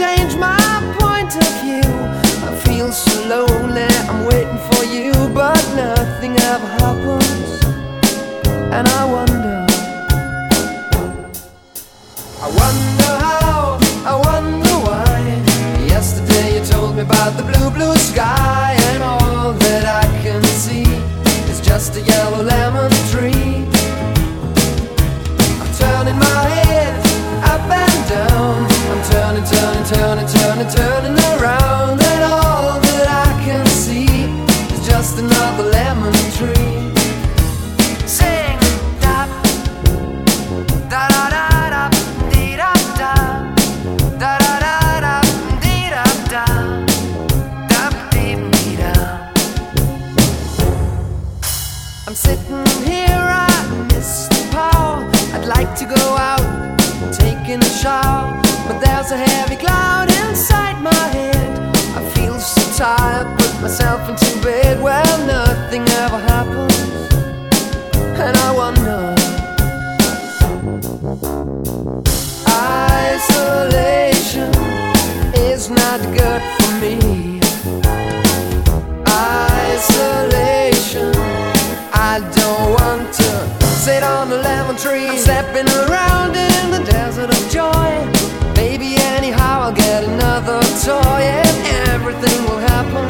change my point of view. I feel so lonely, I'm waiting. myself into bed Well, nothing ever happens. And I wonder Isolation is not good for me. Isolation I don't want to sit on a lemon tree. I'm stepping around in the desert of joy. Maybe anyhow I'll get another toy And everything will happen